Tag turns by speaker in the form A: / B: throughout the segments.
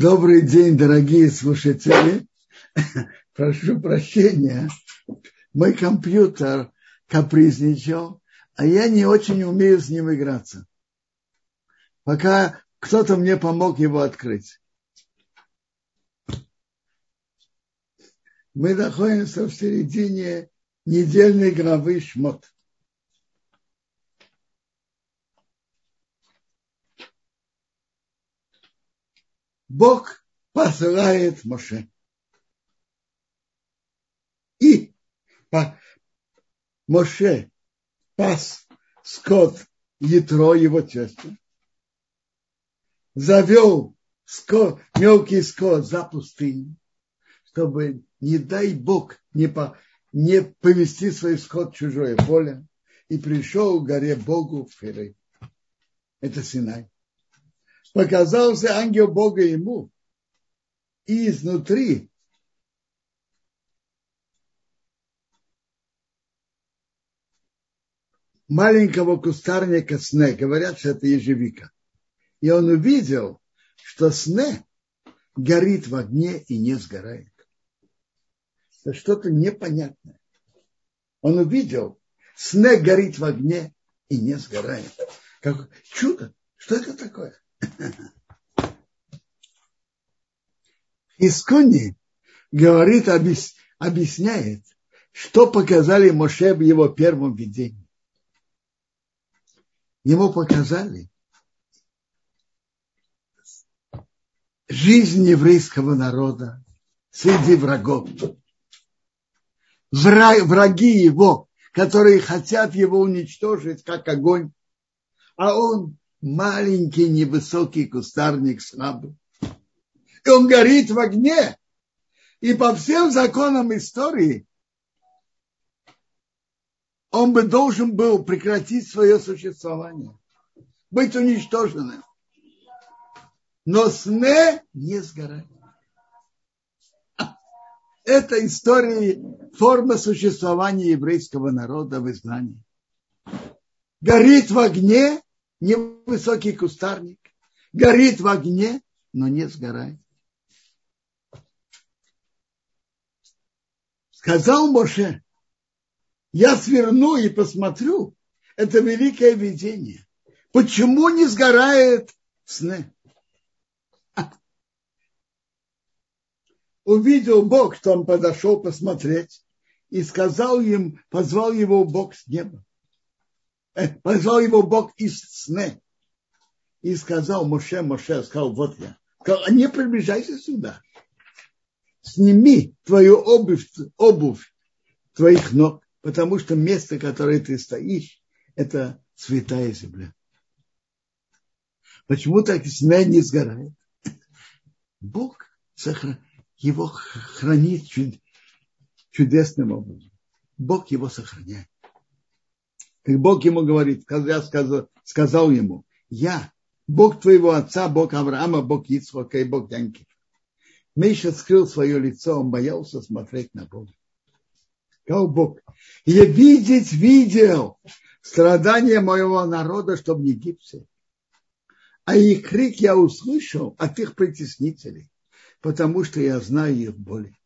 A: Добрый день, дорогие слушатели. Прошу прощения. Мой компьютер капризничал, а я не очень умею с ним играться. Пока кто-то мне помог его открыть. Мы находимся в середине недельной главы Шмот. Бог посылает Моше. И по Моше пас скот Ятро, его тестя, завел скот, мелкий скот за пустыню, чтобы, не дай Бог, не, по, не повести свой скот в чужое поле, и пришел к горе Богу в. Это Синай показался ангел Бога ему, и изнутри маленького кустарника сне, говорят, что это ежевика. И он увидел, что сне горит в огне и не сгорает. Это что-то непонятное. Он увидел, сне горит в огне и не сгорает. Как чудо. Что это такое? Искуни говорит, объясняет, что показали Моше в его первом видении. Ему показали жизнь еврейского народа среди врагов. Враги его, которые хотят его уничтожить, как огонь, а он маленький невысокий кустарник слабый. И он горит в огне. И по всем законам истории он бы должен был прекратить свое существование, быть уничтоженным. Но сне не сгорает. Это история, форма существования еврейского народа в изгнании. Горит в огне невысокий кустарник, горит в огне, но не сгорает. Сказал Моше, я сверну и посмотрю, это великое видение. Почему не сгорает сны? Увидел Бог, что он подошел посмотреть, и сказал им, позвал его Бог с неба. Позвал его Бог из сны и сказал Моше, Моше, сказал, вот я. Сказал, а не приближайся сюда. Сними твою обувь, обувь твоих ног, потому что место, которое ты стоишь, это святая земля. Почему так смя не сгорает? Бог его хранит чудесным образом. Бог его сохраняет. Как Бог ему говорит, я сказал, сказал ему, я, Бог твоего отца, Бог Авраама, Бог Ицхока и Бог Янки. Миша скрыл свое лицо, он боялся смотреть на Бога. Сказал Бог, я видеть видел страдания моего народа, чтобы не гибся. А их крик я услышал от их притеснителей, потому что я знаю их боли.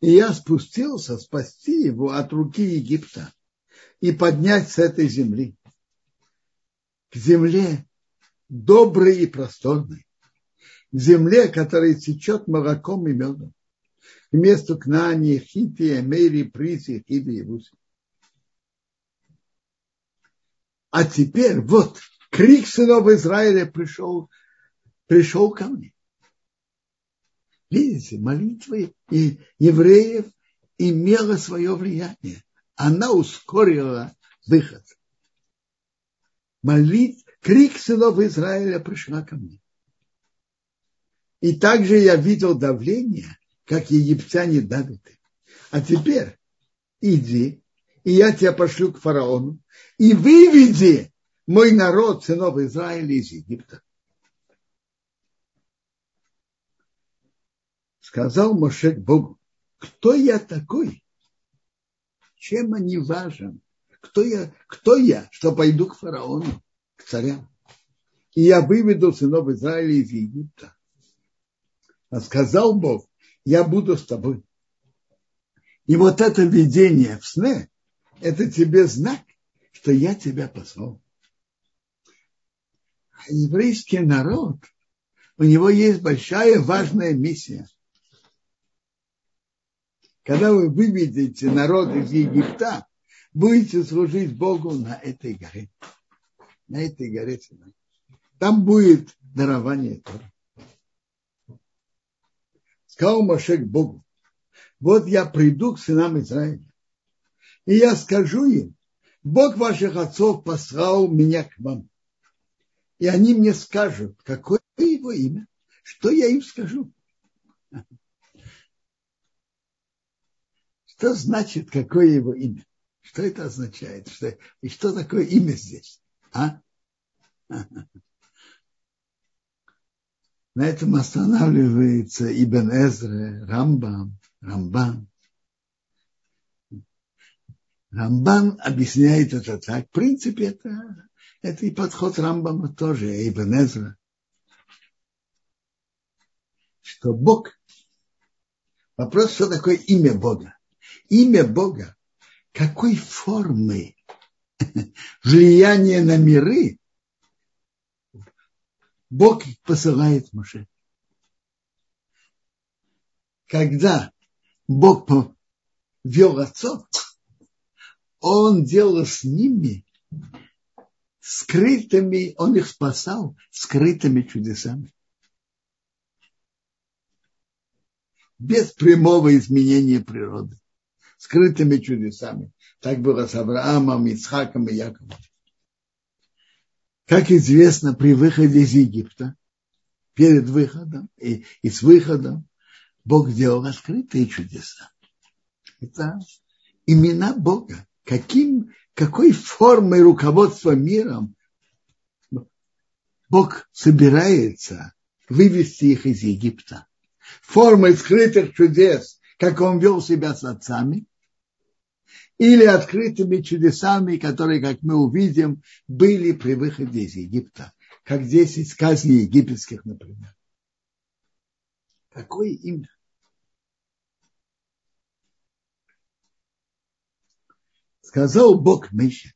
A: И я спустился спасти его от руки Египта и поднять с этой земли к земле доброй и просторной, к земле, которая течет молоком и медом, к месту Кнани, Хити, Эмери, Призи, Хиби и Руси. А теперь вот крик сынов Израиля пришел, пришел ко мне. Видите, молитва евреев имела свое влияние. Она ускорила выход. Молит, крик сынов Израиля пришла ко мне. И также я видел давление, как египтяне давят. А теперь иди, и я тебя пошлю к фараону, и выведи мой народ, сынов Израиля, из Египта. Сказал Моше Богу, кто я такой? Чем они важен? Кто я, кто я, что пойду к фараону, к царям? и я выведу сынов Израиля из Египта. А сказал Бог, я буду с тобой. И вот это видение в сне, это тебе знак, что я тебя послал. А еврейский народ, у него есть большая важная миссия. Когда вы выведете народ из Египта, будете служить Богу на этой горе. На этой горе Там будет дарование Тора. Сказал Моше к Богу, вот я приду к сынам Израиля, и я скажу им, Бог ваших отцов послал меня к вам. И они мне скажут, какое его имя, что я им скажу. Что значит, какое его имя? Что это означает? Что, и что такое имя здесь? А? На этом останавливается Ибн Эзре, Рамбам, Рамбан. Рамбан объясняет это так. В принципе, это, это и подход Рамбама тоже, Ибн Эзра. Что Бог, вопрос, что такое имя Бога. Имя Бога, какой формы влияние на миры Бог посылает Моше. Когда Бог вел отцов, он делал с ними скрытыми, он их спасал скрытыми чудесами. Без прямого изменения природы. Скрытыми чудесами. Так было с Авраамом, Ицхаком и Яковом. Как известно, при выходе из Египта, перед выходом и, и с выходом, Бог сделал открытые чудеса. Это имена Бога. Каким, какой формой руководства миром Бог собирается вывести их из Египта. Формой скрытых чудес, как он вел себя с отцами, или открытыми чудесами, которые, как мы увидим, были при выходе из Египта, как 10 сказаний египетских, например. Какое имя? Сказал Бог Мише,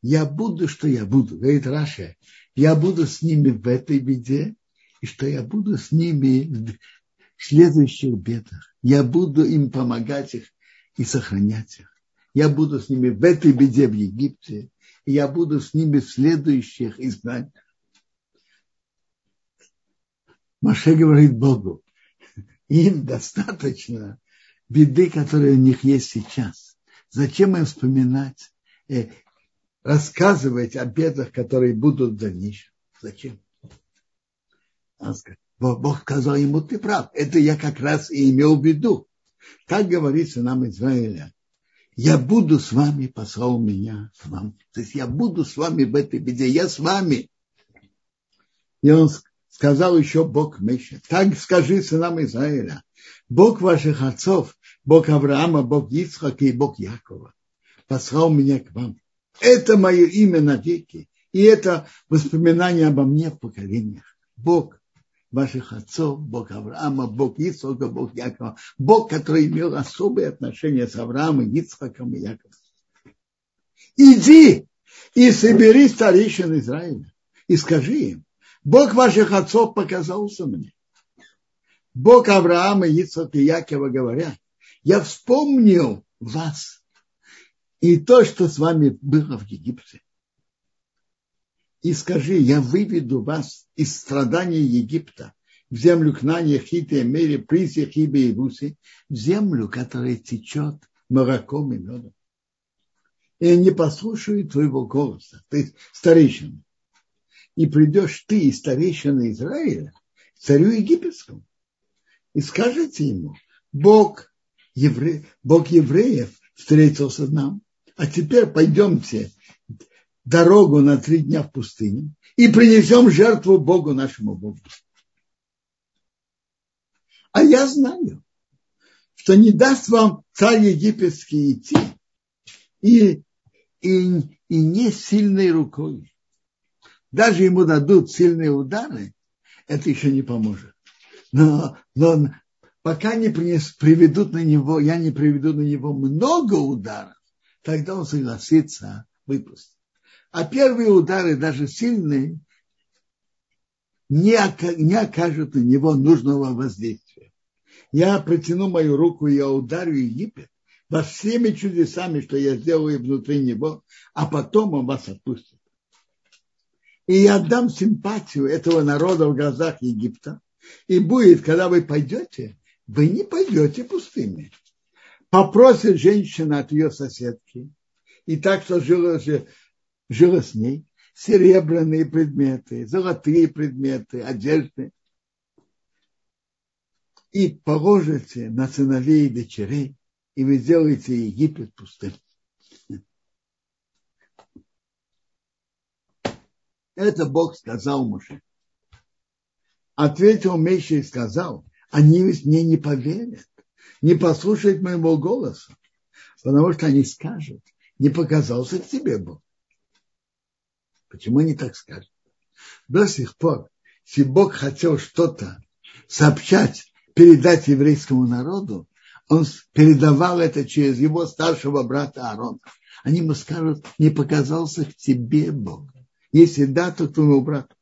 A: я буду, что я буду, говорит Раша, я буду с ними в этой беде, и что я буду с ними в следующих бедах. Я буду им помогать их и сохранять их. Я буду с ними в этой беде в Египте, и я буду с ними в следующих изгнаниях. Маше говорит Богу, им достаточно беды, которые у них есть сейчас. Зачем им вспоминать, э, рассказывать о бедах, которые будут в дальнейшем? Зачем? Бог сказал ему, ты прав, это я как раз и имел в виду. Так говорится нам Израиля. Я буду с вами, послал меня к вам. То есть я буду с вами в этой беде. Я с вами. И он сказал еще Бог Меша. Так скажи сынам Израиля. Бог ваших отцов, Бог Авраама, Бог Ицхака и Бог Якова послал меня к вам. Это мое имя навеки. И это воспоминание обо мне в поколениях. Бог ваших отцов, Бог Авраама, Бог Ицхака, Бог Якова, Бог, который имел особые отношения с Авраамом, Ицхаком и Яковом. Иди и собери старейшин Израиля и скажи им, Бог ваших отцов показался мне. Бог Авраама, Ицхака и Якова говорят, я вспомнил вас и то, что с вами было в Египте и скажи, я выведу вас из страданий Египта в землю Кнания, Хития, Мере, Присия, Хибе и Буси, в землю, которая течет молоком и медом. И не послушают твоего голоса, ты старейшина. И придешь ты и старейшина Израиля царю египетскому и скажете ему, Бог, евре... Бог евреев встретился с нам, а теперь пойдемте дорогу на три дня в пустыне и принесем жертву Богу нашему Богу. А я знаю, что не даст вам царь египетский идти и, и, и не сильной рукой. даже ему дадут сильные удары, это еще не поможет. Но, но пока не принес, приведут на него, я не приведу на него много ударов, тогда он согласится выпустить. А первые удары, даже сильные, не, не окажут на него нужного воздействия. Я протяну мою руку, я ударю Египет во всеми чудесами, что я сделаю внутри него, а потом он вас отпустит. И я дам симпатию этого народа в глазах Египта. И будет, когда вы пойдете, вы не пойдете пустыми. Попросит женщина от ее соседки, и так, что жила, с ней, серебряные предметы, золотые предметы, одежды. И положите на сыновей и дочерей, и вы сделаете Египет пустым. Это Бог сказал Муше. Ответил Меша и сказал, они ведь мне не поверят, не послушают моего голоса, потому что они скажут, не показался к тебе Бог. Почему они так скажут? До сих пор, если Бог хотел что-то сообщать, передать еврейскому народу, он передавал это через его старшего брата Аарона. Они ему скажут, не показался к тебе Бог. Если да, то к твоему брату.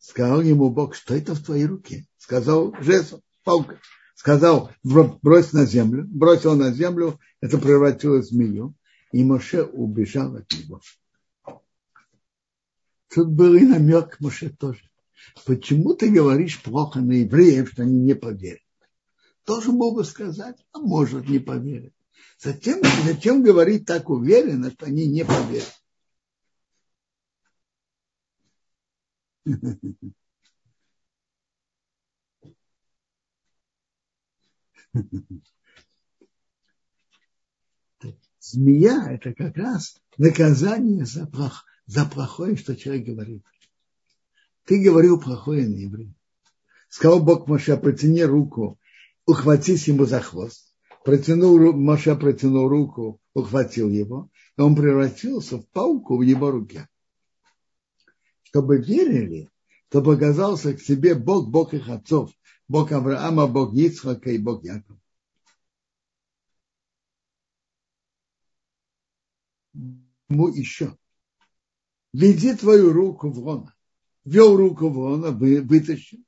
A: Сказал ему Бог, что это в твоей руке? Сказал жезл, палка. Сказал, брось на землю. Бросил на землю, это превратилось в змею. И Моше убежал от него. Тут был и намек Моше тоже. Почему ты говоришь плохо на евреев, что они не поверят? Тоже мог бы сказать, а может не поверят. Затем, зачем говорить так уверенно, что они не поверят? Змея – это как раз наказание за, плох, за плохое, что человек говорит. Ты говорил плохое на еврея. Сказал Бог Моше, протяни руку, ухватись ему за хвост. Протянул, Моше протянул руку, ухватил его, и он превратился в пауку в его руке чтобы верили, то показался к себе Бог, Бог их отцов, Бог Авраама, Бог Ицхака и Бог Якова. Ему еще. Веди твою руку в лона. Вел руку в лона, вы, вытащил.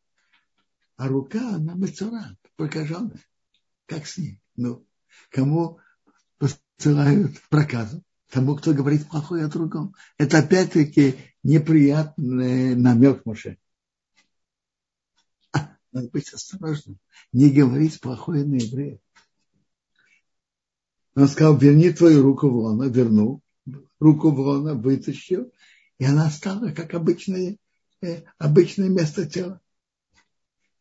A: А рука, она мецурат, прокаженная. Как с ней? Ну, кому посылают проказу? Тому, кто говорит плохое о другом. Это опять-таки неприятный намек Моше. А, надо быть осторожным, не говорить плохое на евреев. Он сказал, верни твою руку в лона, вернул, руку в лона вытащил, и она стала как обычное, э, обычное место тела.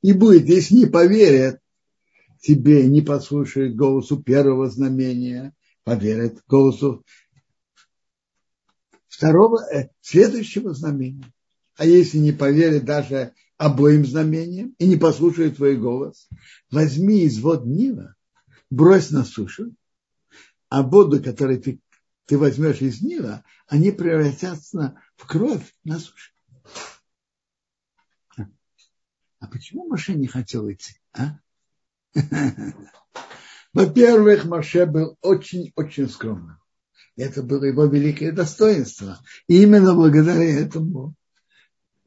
A: И будет, если не поверят тебе, не послушают голосу первого знамения, поверят голосу второго, э, следующего знамения. А если не поверят даже обоим знамениям и не послушают твой голос, возьми из вод Нила, брось на сушу, а воду, которую ты, ты возьмешь из Нила, они превратятся в кровь на суше. А почему Маше не хотел идти? А? Во-первых, Маше был очень-очень скромным. Это было его великое достоинство. И именно благодаря этому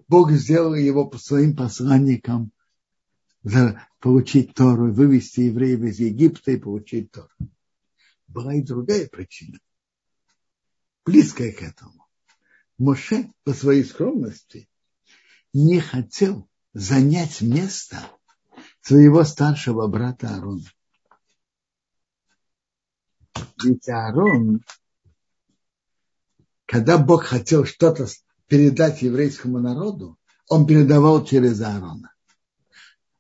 A: Бог сделал его своим посланником получить Тору, вывести евреев из Египта и получить Тору. Была и другая причина, близкая к этому. Моше по своей скромности не хотел занять место своего старшего брата Аарона. Ведь Аарон когда Бог хотел что-то передать еврейскому народу, он передавал через Аарона.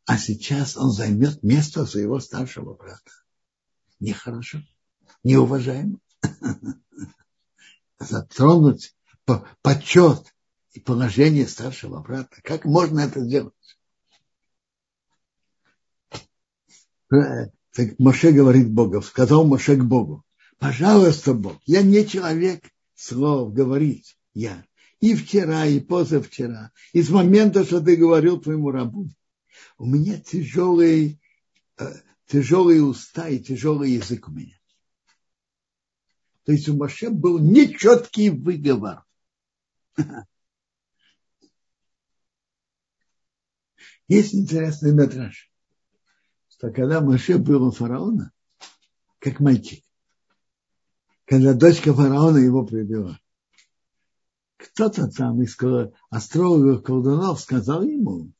A: А сейчас он займет место своего старшего брата. Нехорошо, неуважаемо. Затронуть почет и положение старшего брата. Как можно это сделать? Так Моше говорит Богу, сказал Моше к Богу, пожалуйста, Бог, я не человек, слов говорить я. и вчера, и позавчера, и с момента, что ты говорил твоему рабу. У меня тяжелый, э, тяжелые уста и тяжелый язык у меня. То есть у Моше был нечеткий выговор. Есть интересный метраж, что когда Моше был у фараона, как мальчик, когда дочка фараона его привела, кто-то там из астрологов колдунов сказал ему,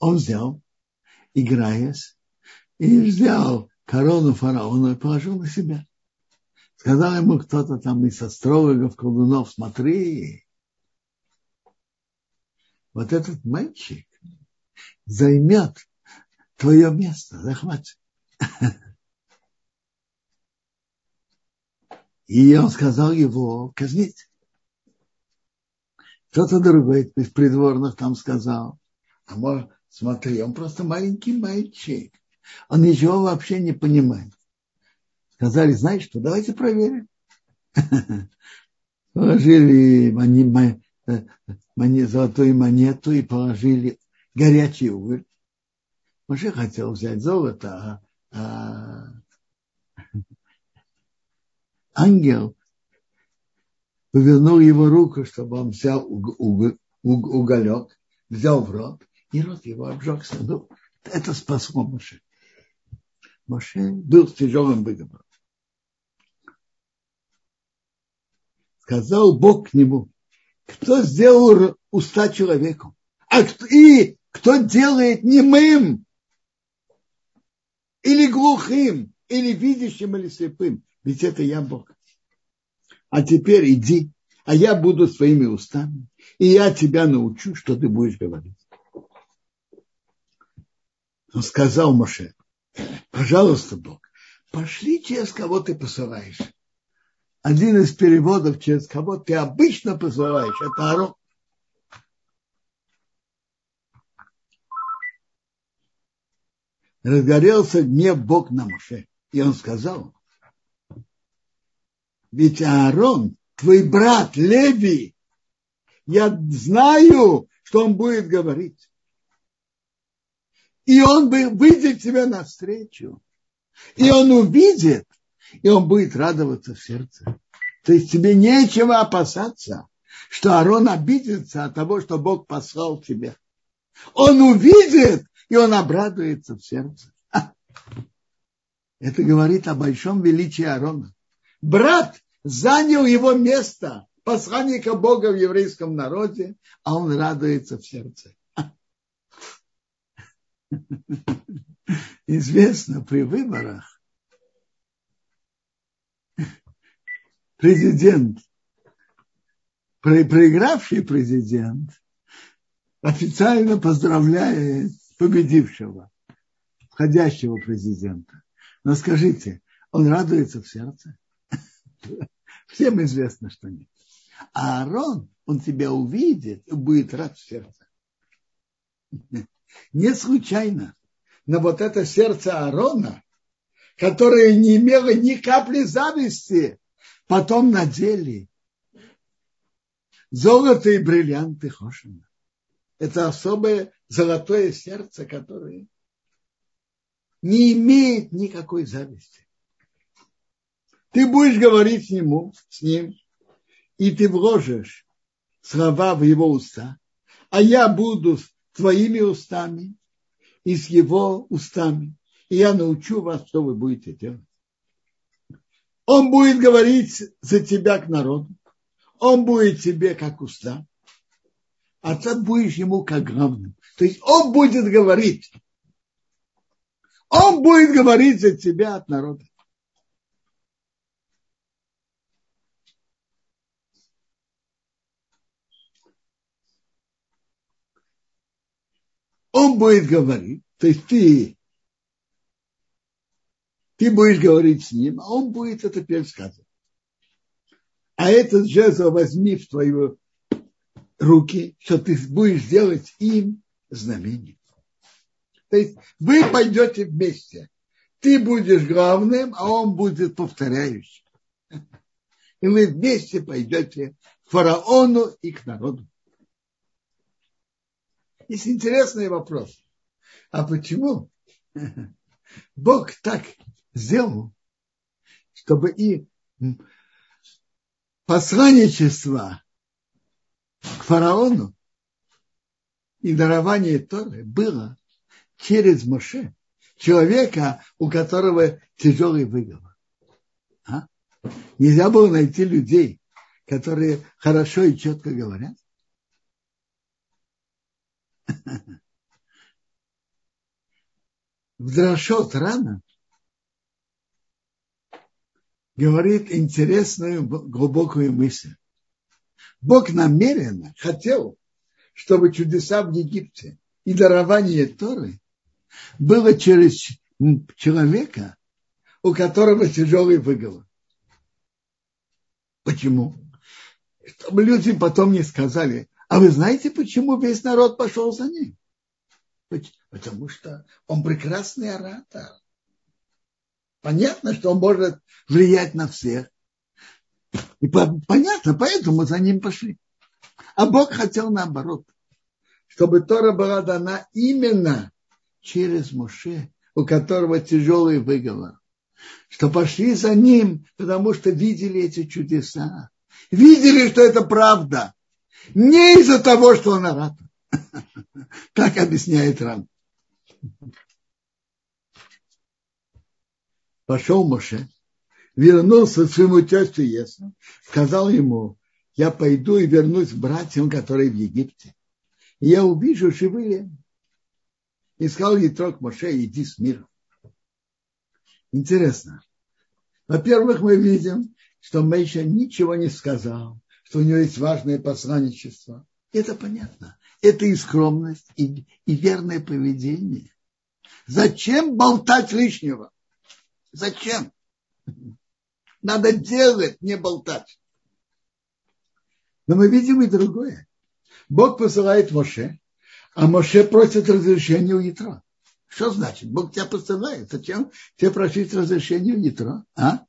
A: он взял, играясь, и взял корону фараона и положил на себя. Сказал ему кто-то там из астрологов, колдунов, смотри, вот этот мальчик займет твое место, захватит. И он сказал его казнить. Кто-то другой из придворных там сказал, а может, смотри, он просто маленький мальчик. Он ничего вообще не понимает. Сказали, знаешь что, давайте проверим. Положили золотую монету и положили горячий уголь. Моше хотел взять золото, а, а ангел повернул его руку, чтобы он взял уголек, взял в рот, и рот его обжегся. Ну, это спасло Моше. Моше был с тяжелым выговором. Сказал Бог к нему, кто сделал уста человеку, а кто, и кто делает немым, или глухим, или видящим, или слепым. Ведь это я Бог. А теперь иди, а я буду своими устами, и я тебя научу, что ты будешь говорить. Он сказал Моше, пожалуйста, Бог, пошли через кого ты посылаешь один из переводов, через кого ты обычно посылаешь, это Арон. Разгорелся гнев Бог на Моше. И он сказал, ведь Аарон, твой брат Леви, я знаю, что он будет говорить. И он выйдет тебе навстречу. И он увидит, и он будет радоваться в сердце. То есть тебе нечего опасаться, что Арон обидится от того, что Бог послал тебя. Он увидит, и он обрадуется в сердце. Это говорит о большом величии Аарона. Брат занял его место посланника Бога в еврейском народе, а он радуется в сердце. Известно при выборах президент, проигравший президент, официально поздравляет победившего, входящего президента. Но скажите, он радуется в сердце? Всем известно, что нет. А Аарон, он тебя увидит и будет рад в сердце. Не случайно. Но вот это сердце Аарона, которое не имело ни капли зависти потом надели золото и бриллианты Хошина. Это особое золотое сердце, которое не имеет никакой зависти. Ты будешь говорить с нему, с ним, и ты вложишь слова в его уста, а я буду с твоими устами и с его устами, и я научу вас, что вы будете делать. Он будет говорить за тебя к народу. Он будет тебе как уста. А ты будешь ему как главным. То есть он будет говорить. Он будет говорить за тебя от народа. Он будет говорить, то есть ты ты будешь говорить с ним, а он будет это пересказывать. А этот жезл возьми в твои руки, что ты будешь делать им знамение. То есть вы пойдете вместе. Ты будешь главным, а он будет повторяющим. И вы вместе пойдете к фараону и к народу. Есть интересный вопрос. А почему Бог так сделал, чтобы и посланничество к фараону и дарование Торы было через Моше, человека, у которого тяжелый выговор. А? Нельзя было найти людей, которые хорошо и четко говорят. В Драшот рано говорит интересную глубокую мысль. Бог намеренно хотел, чтобы чудеса в Египте и дарование Торы было через человека, у которого тяжелый выговор. Почему? Чтобы люди потом не сказали, а вы знаете, почему весь народ пошел за ним? Потому что он прекрасный оратор. Понятно, что он может влиять на всех. И понятно, поэтому за ним пошли. А Бог хотел наоборот, чтобы Тора была дана именно через Моше, у которого тяжелый выговор. Что пошли за ним, потому что видели эти чудеса. Видели, что это правда. Не из-за того, что он оратор. Так объясняет Рам. Пошел Моше, вернулся к своему тестю Есу, сказал ему, я пойду и вернусь к братьям, которые в Египте. И я увижу живые. И сказал Етрок Моше, иди с миром. Интересно. Во-первых, мы видим, что Мейша ничего не сказал, что у него есть важное посланничество. Это понятно. Это и скромность, и, и верное поведение. Зачем болтать лишнего? Зачем? Надо делать, не болтать. Но мы видим и другое. Бог посылает Моше, а Моше просит разрешения у Ятро. Что значит? Бог тебя посылает. Зачем тебе просить разрешения у Ятро? А?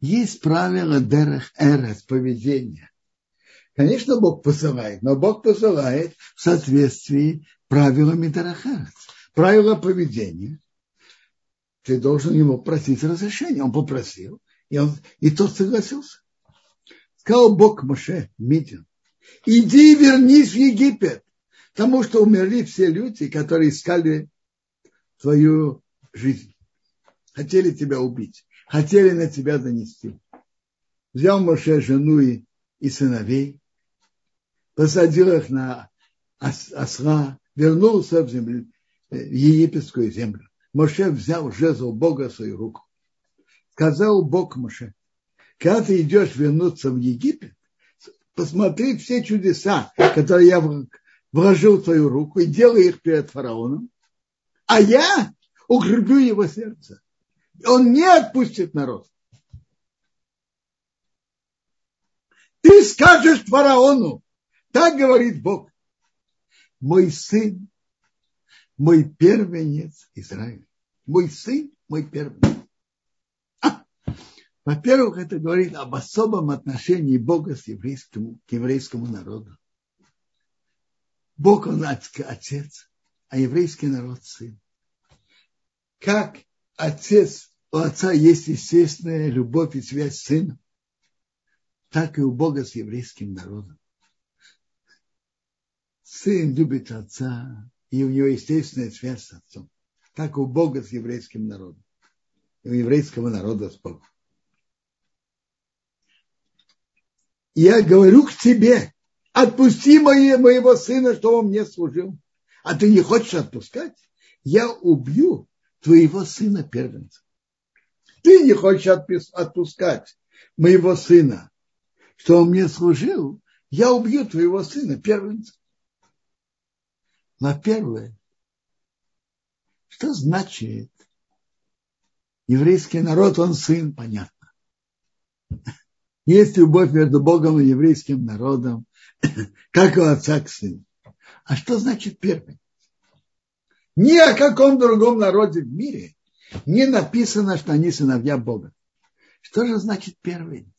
A: Есть правила Дерех Эрес, поведения. Конечно, Бог посылает, но Бог посылает в соответствии с правилами Дерех Эрес. Правила поведения. Ты должен ему просить разрешения. Он попросил, и, он, и тот согласился. Сказал Бог Моше, Митин, иди вернись в Египет, потому что умерли все люди, которые искали твою жизнь. Хотели тебя убить, хотели на тебя донести. Взял Моше жену и, и сыновей, посадил их на осла, вернулся в, землю, в египетскую землю. Моше взял жезл Бога в свою руку. Сказал Бог Моше, когда ты идешь вернуться в Египет, посмотри все чудеса, которые я вложил в твою руку, и делай их перед фараоном, а я укреплю его сердце. Он не отпустит народ. Ты скажешь фараону, так говорит Бог, мой сын, мой первенец Израиля. Мой сын, мой первенец. Во-первых, это говорит об особом отношении Бога с еврейскому, к еврейскому народу. Бог, он отец, а еврейский народ сын. Как отец, у отца есть естественная любовь и связь с сыном, так и у Бога с еврейским народом. Сын любит отца, и у него естественная связь с отцом. Так у Бога с еврейским народом. И у еврейского народа с Богом. я говорю к тебе, отпусти моего сына, что он мне служил. А ты не хочешь отпускать? Я убью твоего сына первенца. Ты не хочешь отпускать моего сына, что он мне служил, я убью твоего сына первенца. Во-первых, что значит еврейский народ, он сын, понятно. Есть любовь между Богом и еврейским народом, как у отца к сыну. А что значит первый? Ни о каком другом народе в мире не написано, что они сыновья Бога. Что же значит первый?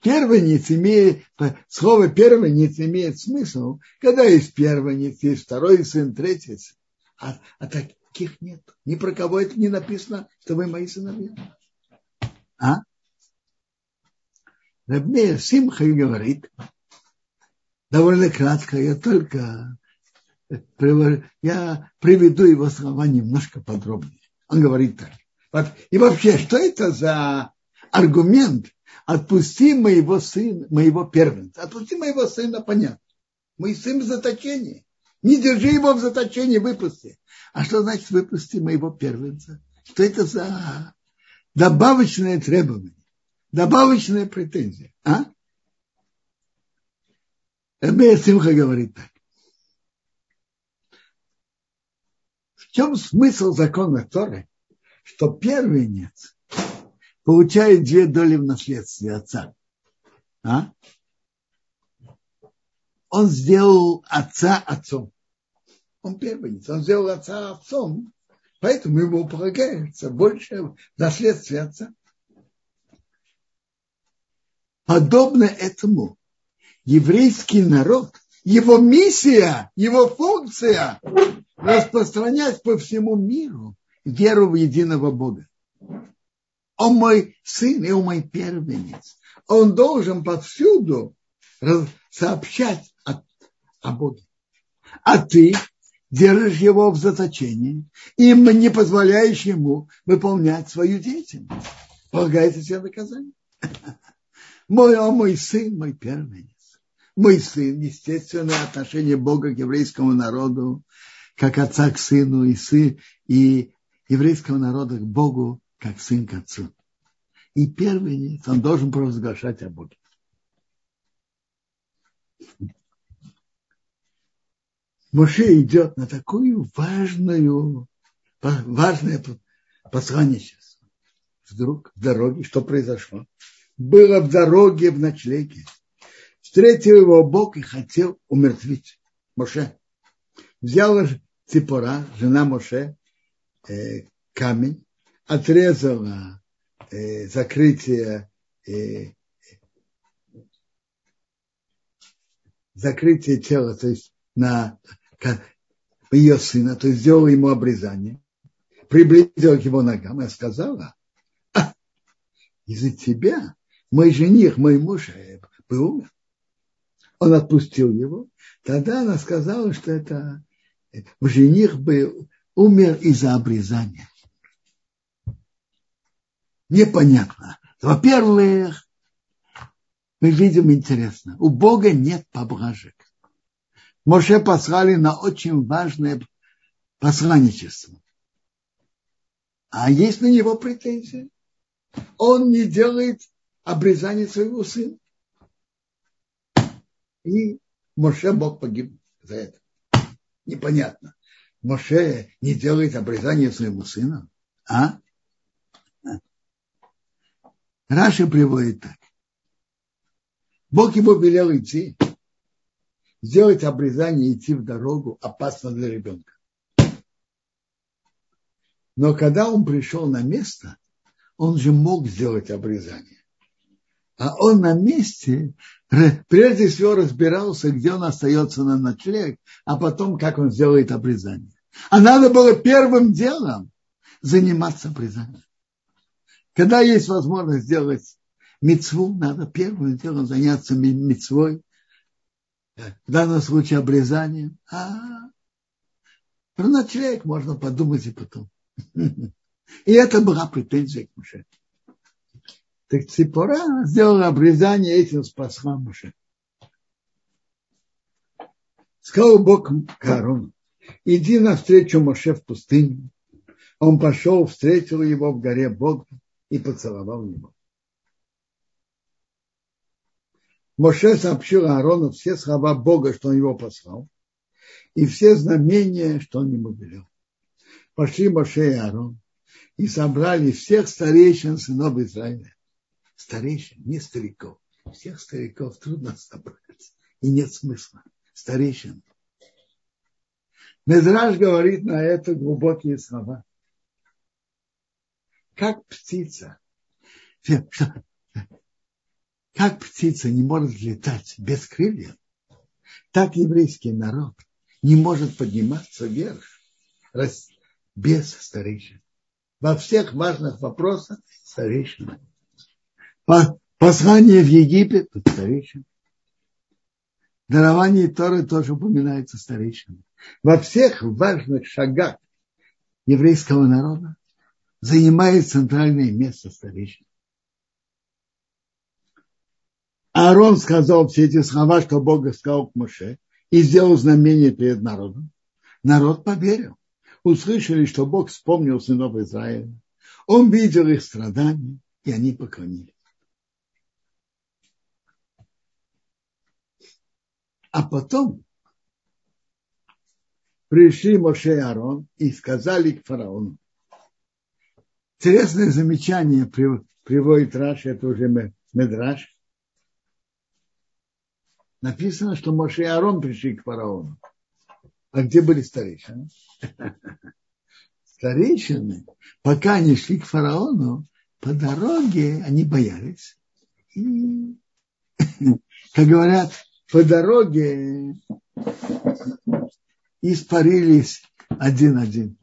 A: Первенец имеет, слово первенец имеет смысл, когда есть первенец, есть второй сын, третий сын. А, а таких нет. Ни про кого это не написано, что вы мои сыновья. А? Рабмея Симха говорит, довольно кратко, я только я приведу его слова немножко подробнее. Он говорит так. И вообще, что это за аргумент? Отпусти моего сына, моего первенца. Отпусти моего сына, понятно. Мой сын в заточении. Не держи его в заточении, выпусти. А что значит выпусти моего первенца? Что это за добавочное требование? Добавочная претензия. А? Эбея Симха говорит так. В чем смысл закона Торы? Что первенец получает две доли в наследстве отца. А? Он сделал отца отцом. Он первенец. Он сделал отца отцом. Поэтому ему полагается больше наследствие отца. Подобно этому еврейский народ, его миссия, его функция распространять по всему миру веру в единого Бога он мой сын и он мой первенец. Он должен повсюду сообщать о, о Боге. А ты держишь его в заточении и не позволяешь ему выполнять свою деятельность. Полагается себе наказание. Мой, о мой сын, мой первенец. Мой сын, естественное отношение Бога к еврейскому народу, как отца к сыну и сын, и еврейского народа к Богу, как сын к отцу. И первенец, он должен провозглашать о Боге. Моше идет на такую важную, важное послание сейчас. Вдруг в дороге, что произошло? Было в дороге в ночлеге. Встретил его Бог и хотел умертвить Моше. Взяла Ципора, жена Моше, э, камень, отрезала э, закрытие э, закрытие тела, то есть на ее сына, то есть сделала ему обрезание, приблизила к его ногам и сказала, а, из-за тебя мой жених, мой муж э, был умер. Он отпустил его. Тогда она сказала, что это э, жених был умер из-за обрезания непонятно. Во-первых, мы видим интересно, у Бога нет поблажек. Моше послали на очень важное посланничество. А есть на него претензии. Он не делает обрезание своего сына. И Моше Бог погиб за это. Непонятно. Моше не делает обрезание своему сыну. А? Раши приводит так. Бог ему велел идти, сделать обрезание, идти в дорогу опасно для ребенка. Но когда он пришел на место, он же мог сделать обрезание. А он на месте прежде всего разбирался, где он остается на ночлег, а потом, как он сделает обрезание. А надо было первым делом заниматься обрезанием. Когда есть возможность сделать мецву, надо первым делом заняться мецвой. В данном случае обрезанием. А про ночлег можно подумать и потом. И это была претензия к Муше. Так Ципора сделала обрезание, этим спасла Муше. Сказал Бог к Аарону, иди навстречу Моше в пустыню. Он пошел, встретил его в горе Бога и поцеловал его. Моше сообщил Аарону все слова Бога, что он его послал, и все знамения, что он ему велел. Пошли Моше и Аарон и собрали всех старейшин сынов Израиля. Старейшин, не стариков. Всех стариков трудно собрать. И нет смысла. Старейшин. Мезраж говорит на это глубокие слова как птица. как птица не может летать без крыльев, так еврейский народ не может подниматься вверх без старейшин. Во всех важных вопросах старейшина. Послание в Египет – старейшина. Дарование Торы тоже упоминается старейшина. Во всех важных шагах еврейского народа занимает центральное место старейшин. Аарон сказал все эти слова, что Бог сказал к Моше, и сделал знамение перед народом. Народ поверил. Услышали, что Бог вспомнил сынов Израиля. Он видел их страдания, и они поклонились. А потом пришли Моше и Аарон и сказали к фараону. Интересное замечание приводит Раш, это уже Медраш. Написано, что Моше и Аарон пришли к фараону. А где были старейшины? Старейшины, пока они шли к фараону, по дороге они боялись. И, как говорят, по дороге испарились один-один.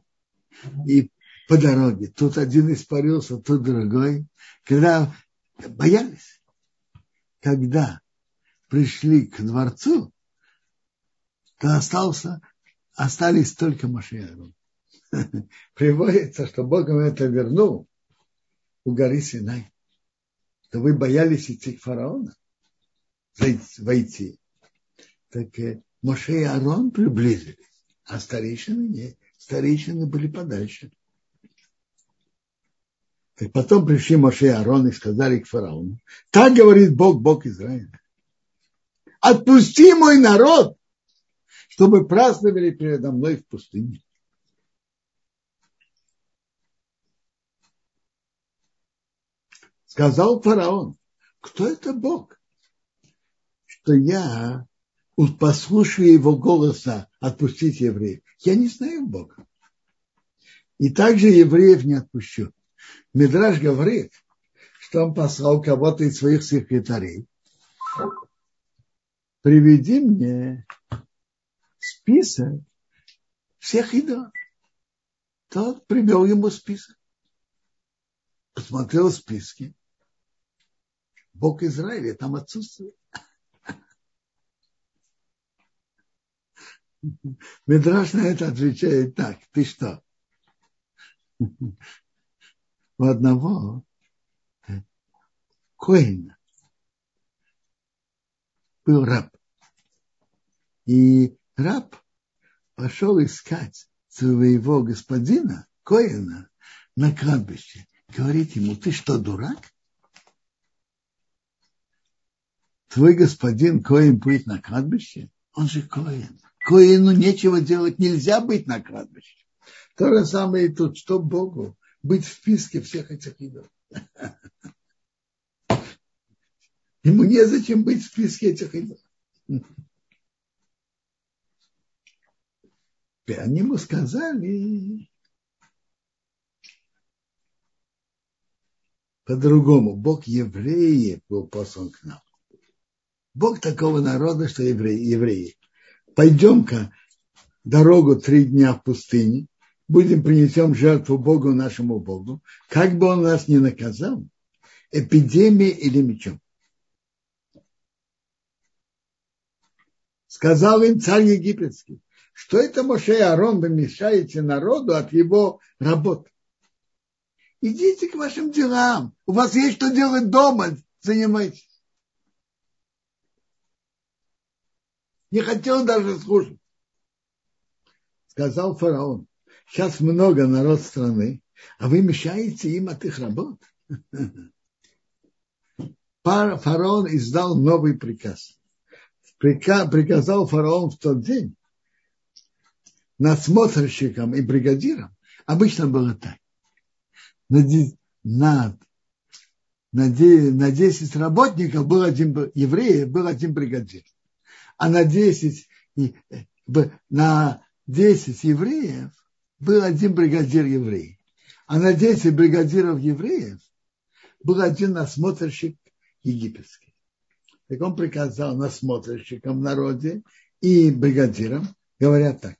A: И по дороге. Тут один испарился, тут другой. Когда боялись, когда пришли к дворцу, то остался, остались только Машиару. Приводится, что Бог им это вернул у горы Синай. То вы боялись идти к фараону, войти. Так э, Моше и Арон приблизились, а старейшины нет. Старейшины были подальше. Так потом пришли Моше и Арон и сказали к фараону, так говорит Бог, Бог Израиля отпусти мой народ, чтобы праздновали передо мной в пустыне. Сказал фараон, кто это Бог? Что я послушаю его голоса отпустить евреев. Я не знаю Бога. И также евреев не отпущу. Мидраж говорит, что он послал кого-то из своих секретарей приведи мне список всех идолов. Тот привел ему список. Посмотрел списки. Бог Израиля там отсутствует. Медраж на это отвечает так. Ты что? У одного Коина был раб. И раб пошел искать своего господина, Коина, на кладбище. Говорит ему, ты что, дурак? Твой господин Коин будет на кладбище? Он же Коин. Коину нечего делать, нельзя быть на кладбище. То же самое и тут, что Богу быть в списке всех этих идолов. Ему незачем быть в списке этих идолов. Они ему сказали по-другому. Бог евреев был послан к нам. Бог такого народа, что евреи. евреи. Пойдем-ка дорогу три дня в пустыне, будем принесем жертву Богу нашему Богу, как бы он нас не наказал, эпидемией или мечом. сказал им царь египетский, что это Моше и Арон, вы мешаете народу от его работы. Идите к вашим делам. У вас есть что делать дома, занимайтесь. Не хотел даже слушать. Сказал фараон, сейчас много народ страны, а вы мешаете им от их работ. Фараон издал новый приказ приказал фараон в тот день надсмотрщикам и бригадирам, обычно было так. На, на, на, на 10 работников был один еврей, был один бригадир. А на 10, на 10 евреев был один бригадир еврей. А на 10 бригадиров евреев был один насмотрщик египетский. Так он приказал насмотрщикам в народе и бригадирам, говорят так,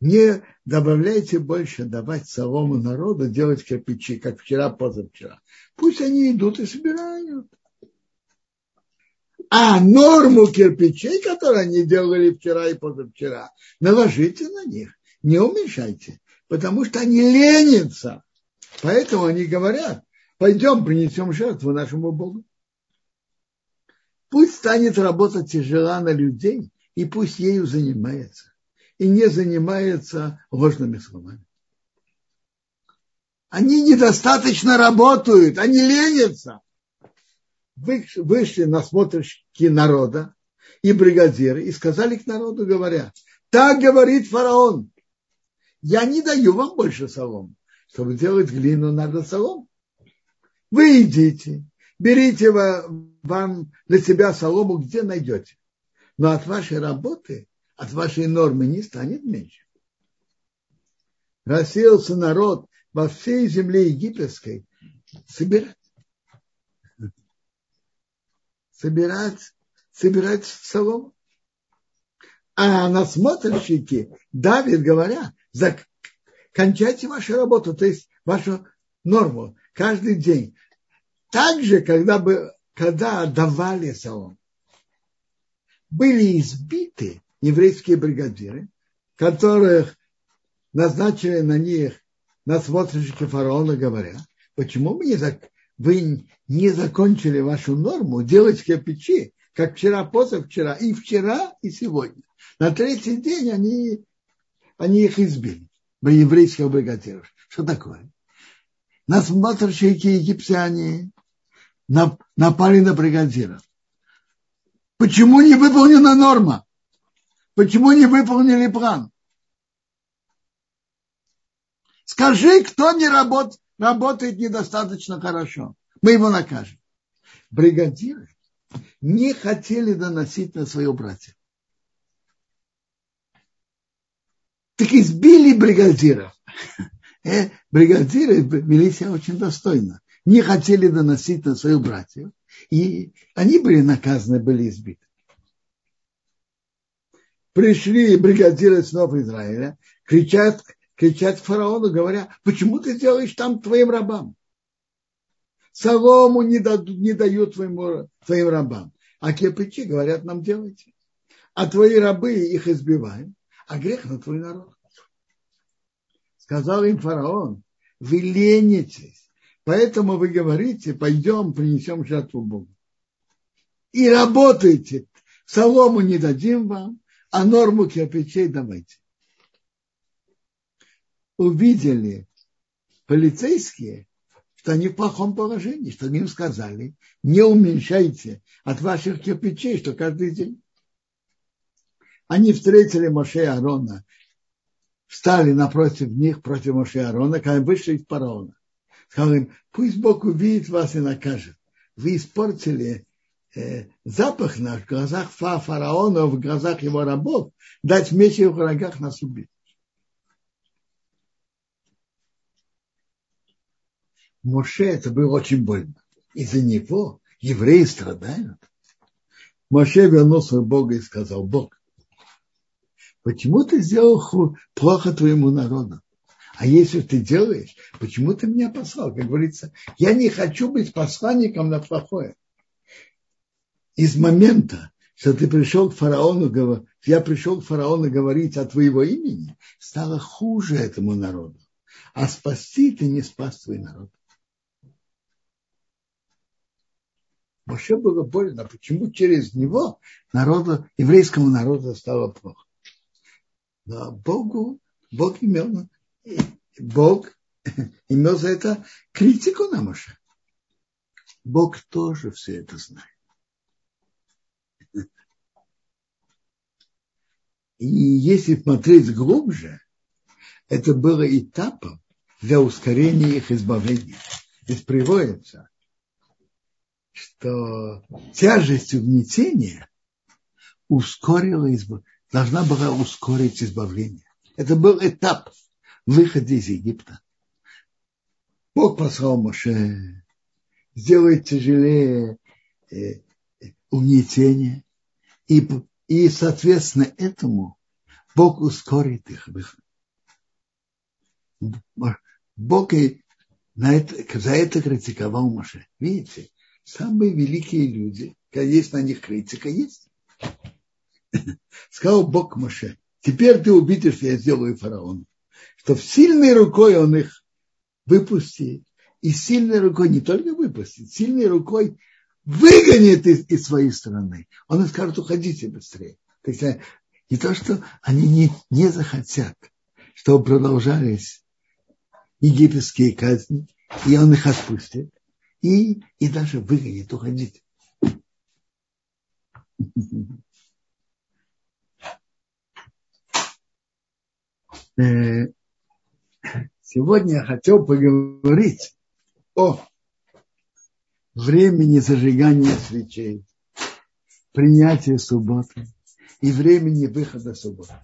A: не добавляйте больше давать солому народу делать кирпичи, как вчера, позавчера. Пусть они идут и собирают. А норму кирпичей, которые они делали вчера и позавчера, наложите на них, не уменьшайте, потому что они ленятся. Поэтому они говорят, пойдем принесем жертву нашему Богу. Пусть станет работа тяжела на людей, и пусть ею занимается. И не занимается ложными словами. Они недостаточно работают, они ленятся вышли на смотрщики народа и бригадиры и сказали к народу, говоря, так говорит фараон, я не даю вам больше солом. Чтобы делать глину, надо солом. Вы идите, берите вам для себя солому, где найдете. Но от вашей работы, от вашей нормы не станет меньше. Рассеялся народ во всей земле египетской собирать собирать, собирать солому. А насмотрщики Давид говоря, кончайте вашу работу, то есть вашу норму каждый день. Также, когда, бы, когда давали солому, были избиты еврейские бригадиры, которых назначили на них насмотрщики фараона, говоря, почему мы не, так вы не закончили вашу норму делать кирпичи, как вчера, позавчера, и вчера, и сегодня. На третий день они, они их избили, еврейских бригадиров. Что такое? Насмотрщики египтяне напали на бригадиров. Почему не выполнена норма? Почему не выполнили план? Скажи, кто не работает, работает недостаточно хорошо. Мы его накажем. Бригадиры не хотели доносить на своего братья. Так избили бригадиров. Э, бригадиры вели себя очень достойно. Не хотели доносить на своих братьев. И они были наказаны, были избиты. Пришли бригадиры снов Израиля, кричат кричать фараону, говоря, почему ты делаешь там твоим рабам? Солому не дают, не дают твоему, твоим рабам. А кирпичи говорят нам делайте. А твои рабы их избивают, а грех на твой народ. Сказал им фараон, вы ленитесь, поэтому вы говорите, пойдем принесем жертву Богу. И работайте, солому не дадим вам, а норму кирпичей давайте увидели полицейские, что они в плохом положении, что им сказали, не уменьшайте от ваших кирпичей, что каждый день. Они встретили Моше и Арона, встали напротив них, против Моше и Арона, когда вышли из фараона. Сказал им, пусть Бог увидит вас и накажет. Вы испортили э, запах наш в глазах фараона, в глазах его рабов, дать меч в врагах нас убить. Моше это было очень больно. Из-за него евреи страдают. Моше вернулся к Богу и сказал, Бог, почему ты сделал плохо твоему народу? А если ты делаешь, почему ты меня послал? Как говорится, я не хочу быть посланником на плохое. Из момента, что ты пришел к фараону, я пришел к фараону говорить от твоего имени, стало хуже этому народу. А спасти ты не спас твой народ. Моше было больно. Почему через него народу, еврейскому народу стало плохо? Но Богу, Бог имел, Бог имел за это критику на Моше. Бог тоже все это знает. И если смотреть глубже, это было этапом для ускорения их избавления. Здесь приводится, что тяжесть угнетения ускорила избав... должна была ускорить избавление. Это был этап выхода из Египта. Бог послал Моше, сделает тяжелее, э, угнетения, и, и соответственно этому Бог ускорит их выход. Бог и на это, за это критиковал Моше. Видите, самые великие люди, когда есть на них критика, есть. Сказал Бог Моше, теперь ты увидишь, я сделаю фараона, что сильной рукой он их выпустит, и сильной рукой не только выпустит, сильной рукой выгонит из, из своей страны. Он им скажет, уходите быстрее. То есть э, не то, что они не, не захотят, чтобы продолжались египетские казни, и он их отпустит, и, и даже выгонит, уходить. Сегодня я хотел поговорить о времени зажигания свечей, принятия субботы и времени выхода субботы.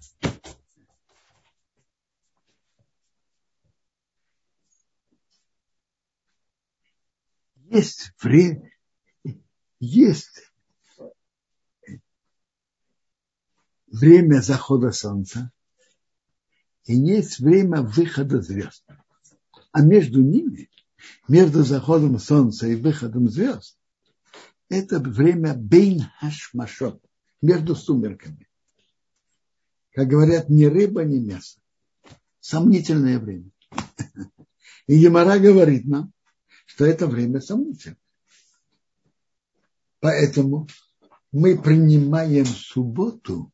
A: Есть время, есть время захода солнца и есть время выхода звезд. А между ними между заходом солнца и выходом звезд, это время бейн хашмашот, между сумерками. Как говорят, ни рыба, ни мясо. Сомнительное время. И Емара говорит нам, что это время сомнительное. Поэтому мы принимаем субботу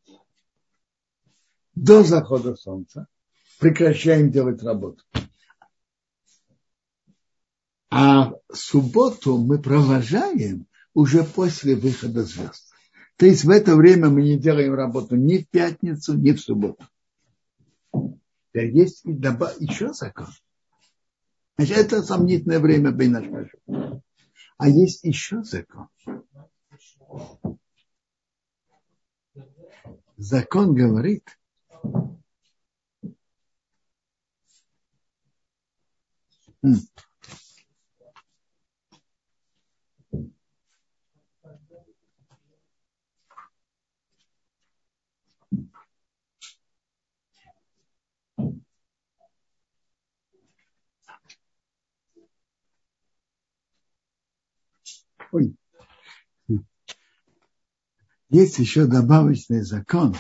A: до захода солнца, прекращаем делать работу. А субботу мы провожаем уже после выхода звезд. То есть в это время мы не делаем работу ни в пятницу, ни в субботу. Теперь есть еще закон. Значит, это сомнительное время Бейнашмашу. А есть еще закон. Закон говорит, Ой. Есть еще добавочный закон.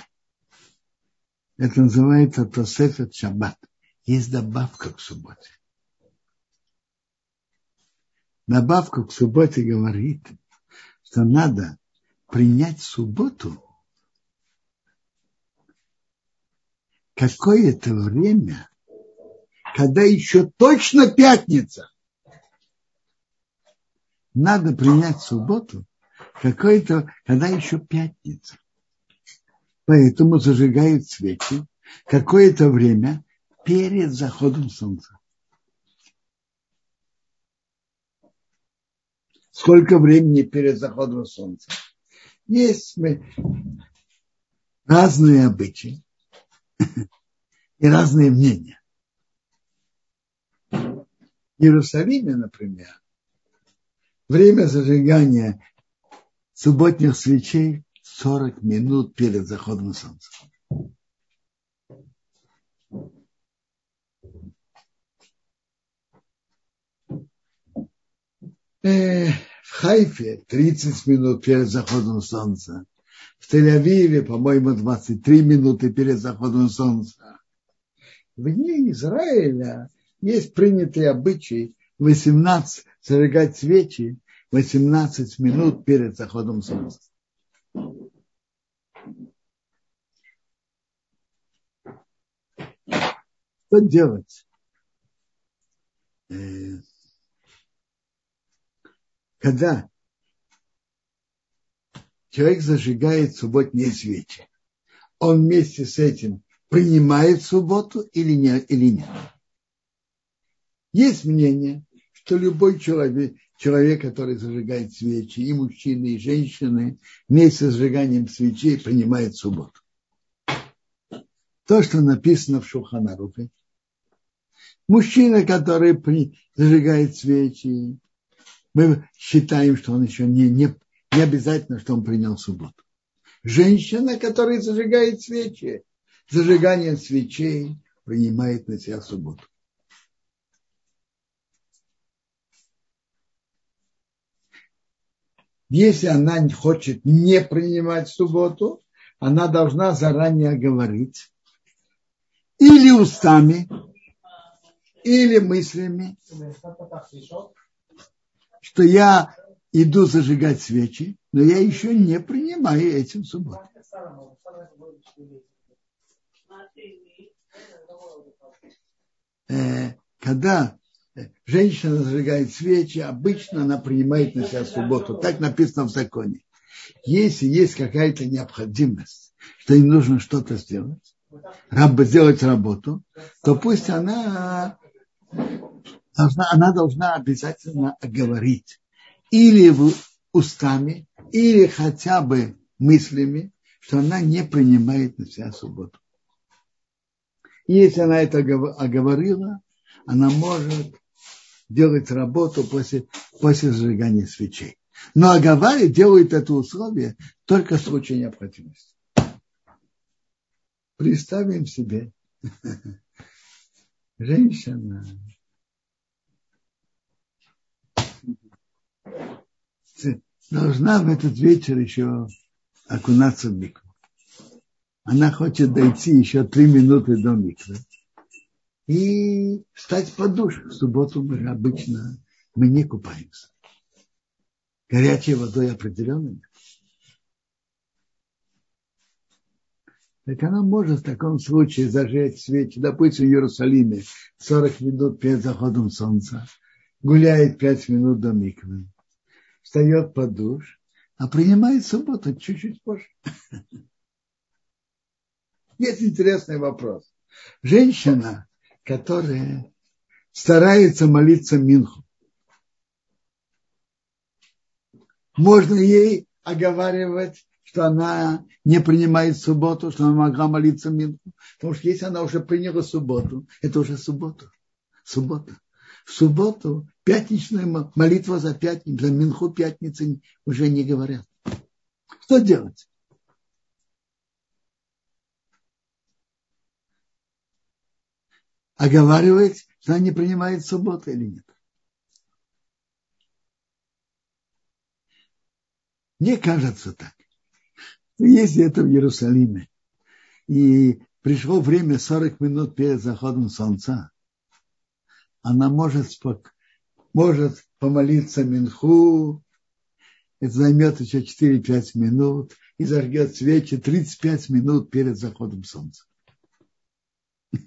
A: Это называется Тосефет Шаббат. Есть добавка к субботе. Добавка к субботе говорит, что надо принять субботу какое-то время, когда еще точно пятница надо принять субботу какой-то, когда еще пятница. Поэтому зажигают свечи какое-то время перед заходом солнца. Сколько времени перед заходом солнца? Есть разные обычаи и разные мнения. В Иерусалиме, например, Время зажигания субботних свечей 40 минут перед заходом солнца. Э, в Хайфе 30 минут перед заходом солнца. В Тель-Авиве, по-моему, 23 минуты перед заходом солнца. Вне Израиля есть принятый обычай 18, зажигать свечи 18 минут перед заходом солнца. Что делать? Когда человек зажигает субботние свечи, он вместе с этим принимает субботу или, не, или нет? Есть мнение, что любой человек, человек, который зажигает свечи, и мужчины, и женщины, вместе с зажиганием свечей принимает субботу. То, что написано в Шуханарухе. Мужчина, который при, зажигает свечи, мы считаем, что он еще не, не, не обязательно, что он принял субботу. Женщина, которая зажигает свечи, зажигание свечей принимает на себя субботу. Если она хочет не принимать субботу, она должна заранее говорить или устами, или мыслями, что я иду зажигать свечи, но я еще не принимаю этим субботу. Э, когда женщина зажигает свечи, обычно она принимает на себя субботу. Так написано в законе. Если есть какая-то необходимость, что им нужно что-то сделать, сделать работу, то пусть она должна, она должна обязательно говорить или устами, или хотя бы мыслями, что она не принимает на себя субботу. И если она это оговорила, она может делать работу после, после зажигания свечей. Но оговаривает, делает это условие только в случае необходимости. Представим себе, женщина должна в этот вечер еще окунаться в микву. Она хочет дойти еще три минуты до миквы и встать под душ. В субботу мы обычно мы не купаемся. Горячей водой определенной. Так она может в таком случае зажечь свечи, допустим, в Иерусалиме 40 минут перед заходом солнца, гуляет 5 минут до миквы, встает под душ, а принимает субботу чуть-чуть позже. Есть интересный вопрос. Женщина, которая старается молиться Минху, можно ей оговаривать, что она не принимает субботу, что она могла молиться Минху. Потому что если она уже приняла субботу, это уже суббота. Суббота в субботу пятничная молитва за пятницу, за Минху пятницы уже не говорят. Что делать? Оговаривает, что она не принимает субботу или нет. Мне кажется так. Если это в Иерусалиме, и пришло время 40 минут перед заходом солнца, она может, может помолиться Минху, это займет еще 4-5 минут, и зажгет свечи 35 минут перед заходом солнца.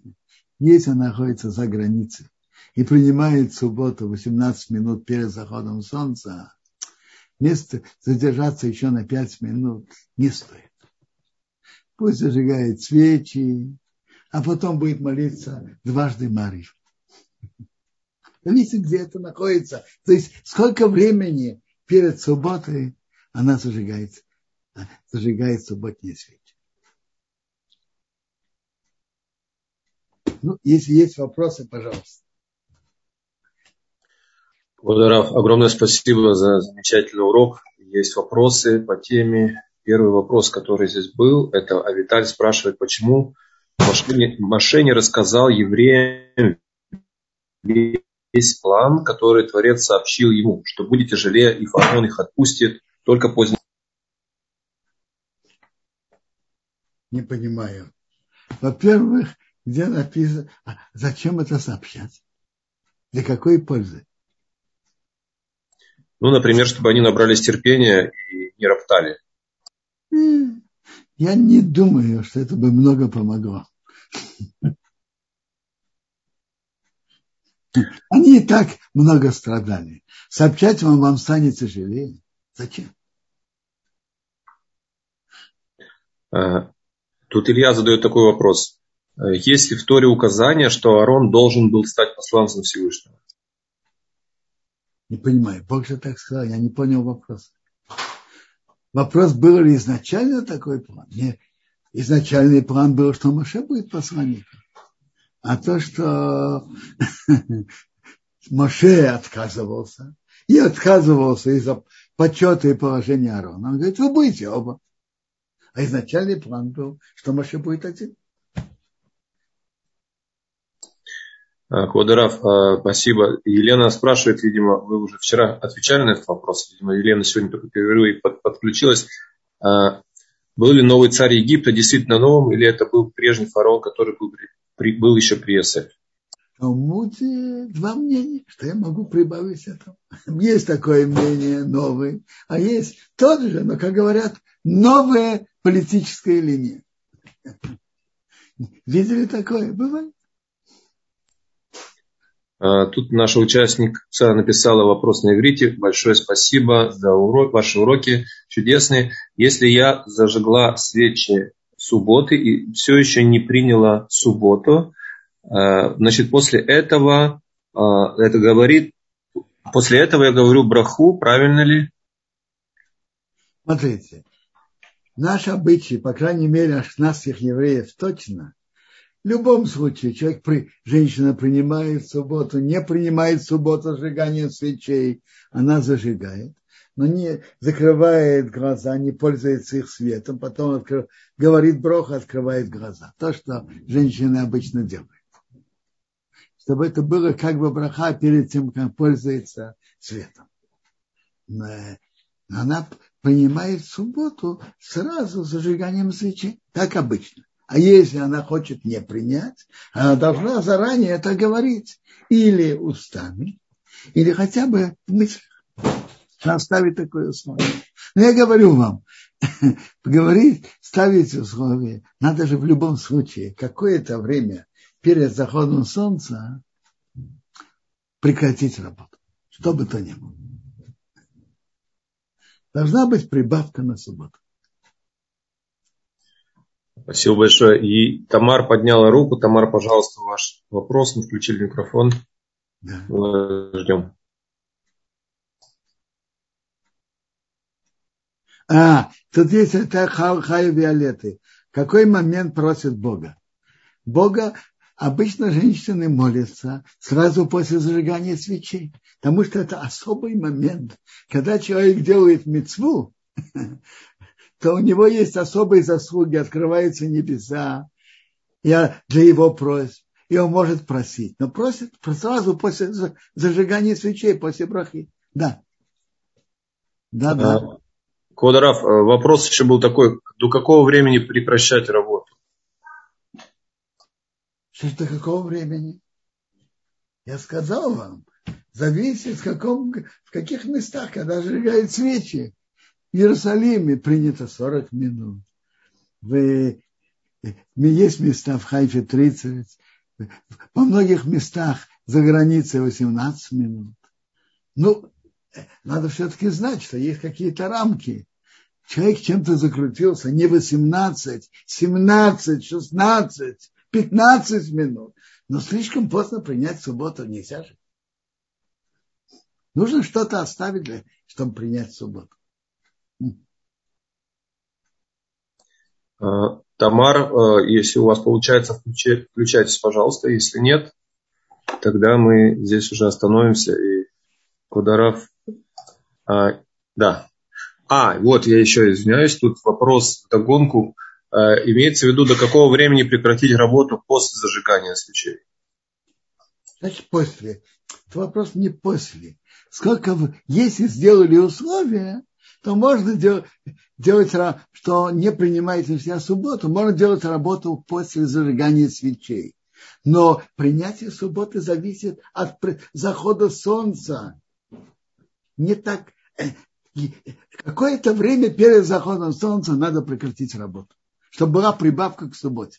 A: Если она находится за границей и принимает субботу 18 минут перед заходом солнца, вместо задержаться еще на 5 минут не стоит. Пусть зажигает свечи, а потом будет молиться дважды Марьев. Зависит, где это находится. То есть сколько времени перед субботой она зажигает, зажигает субботние свечи. Ну, если есть вопросы, пожалуйста.
B: Благодарав, огромное спасибо за замечательный урок. Есть вопросы по теме. Первый вопрос, который здесь был, это Авиталь спрашивает, почему Маше не рассказал евреям весь план, который Творец сообщил ему, что будет тяжелее, и фараон их отпустит только поздно.
A: Не понимаю. Во-первых, где написано, а зачем это сообщать? Для какой пользы?
B: Ну, например, чтобы они набрались терпения и не роптали.
A: Я не думаю, что это бы много помогло. Они и так много страдали. Сообщать вам, вам станет тяжелее. Зачем?
B: А, тут Илья задает такой вопрос. А, есть ли в Торе указание, что Арон должен был стать посланцем Всевышнего?
A: Не понимаю. Бог же так сказал. Я не понял вопрос. Вопрос, был ли изначально такой план? Нет. Изначальный план был, что Маше будет посланником. А то, что Моше отказывался, и отказывался из-за почета и положения Аарона. Он говорит, вы будете оба. А изначальный план был, что Маше будет один.
B: Квадорав, спасибо. Елена спрашивает, видимо, вы уже вчера отвечали на этот вопрос. Видимо, Елена сегодня только впервые подключилась. Был ли новый царь Египта действительно новым, или это был прежний фараон, который был, при, был еще при Иосифе?
A: Талмуде два мнения, что я могу прибавить это. Есть такое мнение, новый, а есть тот же, но, как говорят, новая политическая линия. Видели такое? Бывает.
B: А, тут наша участница написала вопрос на иврите. Большое спасибо за урок, ваши уроки чудесные. Если я зажгла свечи субботы и все еще не приняла субботу, а, значит, после этого а, это говорит, после этого я говорю браху, правильно ли?
A: Смотрите, наш обычай, по крайней мере, ашнасских евреев точно, в любом случае, человек, при, женщина принимает субботу, не принимает субботу сжигание свечей, она зажигает, но не закрывает глаза, не пользуется их светом, потом открыв, говорит брох, открывает глаза. То, что женщины обычно делают. Чтобы это было как бы браха перед тем, как пользуется светом. Но она принимает субботу сразу зажиганием свечей, как обычно. А если она хочет не принять, она должна заранее это говорить. Или устами, или хотя бы в мыслях. Она ставит такое условие. Но я говорю вам, говорить, ставить условие, надо же в любом случае какое-то время перед заходом солнца прекратить работу. Что бы то ни было. Должна быть прибавка на субботу.
B: Спасибо большое. И Тамар подняла руку. Тамар, пожалуйста, ваш вопрос. Мы включили микрофон. Да. Ждем.
A: А, тут есть это Хай Виолеты. Какой момент просит Бога? Бога обычно женщины молятся сразу после зажигания свечей, потому что это особый момент, когда человек делает мецву, то у него есть особые заслуги, открываются небеса для его просьб. И он может просить. Но просит сразу после зажигания свечей, после брахи. Да.
B: Да, да. Квадраф, э, вопрос еще был такой, до какого времени прекращать работу?
A: До какого времени? Я сказал вам, зависит в, каком, в каких местах, когда зажигают свечи. В Иерусалиме принято 40 минут. В, есть места в Хайфе 30. Во многих местах за границей 18 минут. Ну, надо все-таки знать, что есть какие-то рамки. Человек чем-то закрутился не 18, 17, 16, 15 минут. Но слишком поздно принять субботу нельзя же. Нужно что-то оставить, для, чтобы принять субботу.
B: А, Тамар, а, если у вас получается, включайтесь, пожалуйста. Если нет, тогда мы здесь уже остановимся. И Кударов... А, да. А, вот я еще извиняюсь, тут вопрос догонку. А, имеется в виду, до какого времени прекратить работу после зажигания свечей?
A: Значит, после. Это вопрос не после. Сколько вы, если сделали условия, то можно делать, делать, что не принимаете на себя субботу, можно делать работу после зажигания свечей. Но принятие субботы зависит от захода солнца. Не так. Э, какое-то время перед заходом солнца надо прекратить работу, чтобы была прибавка к субботе.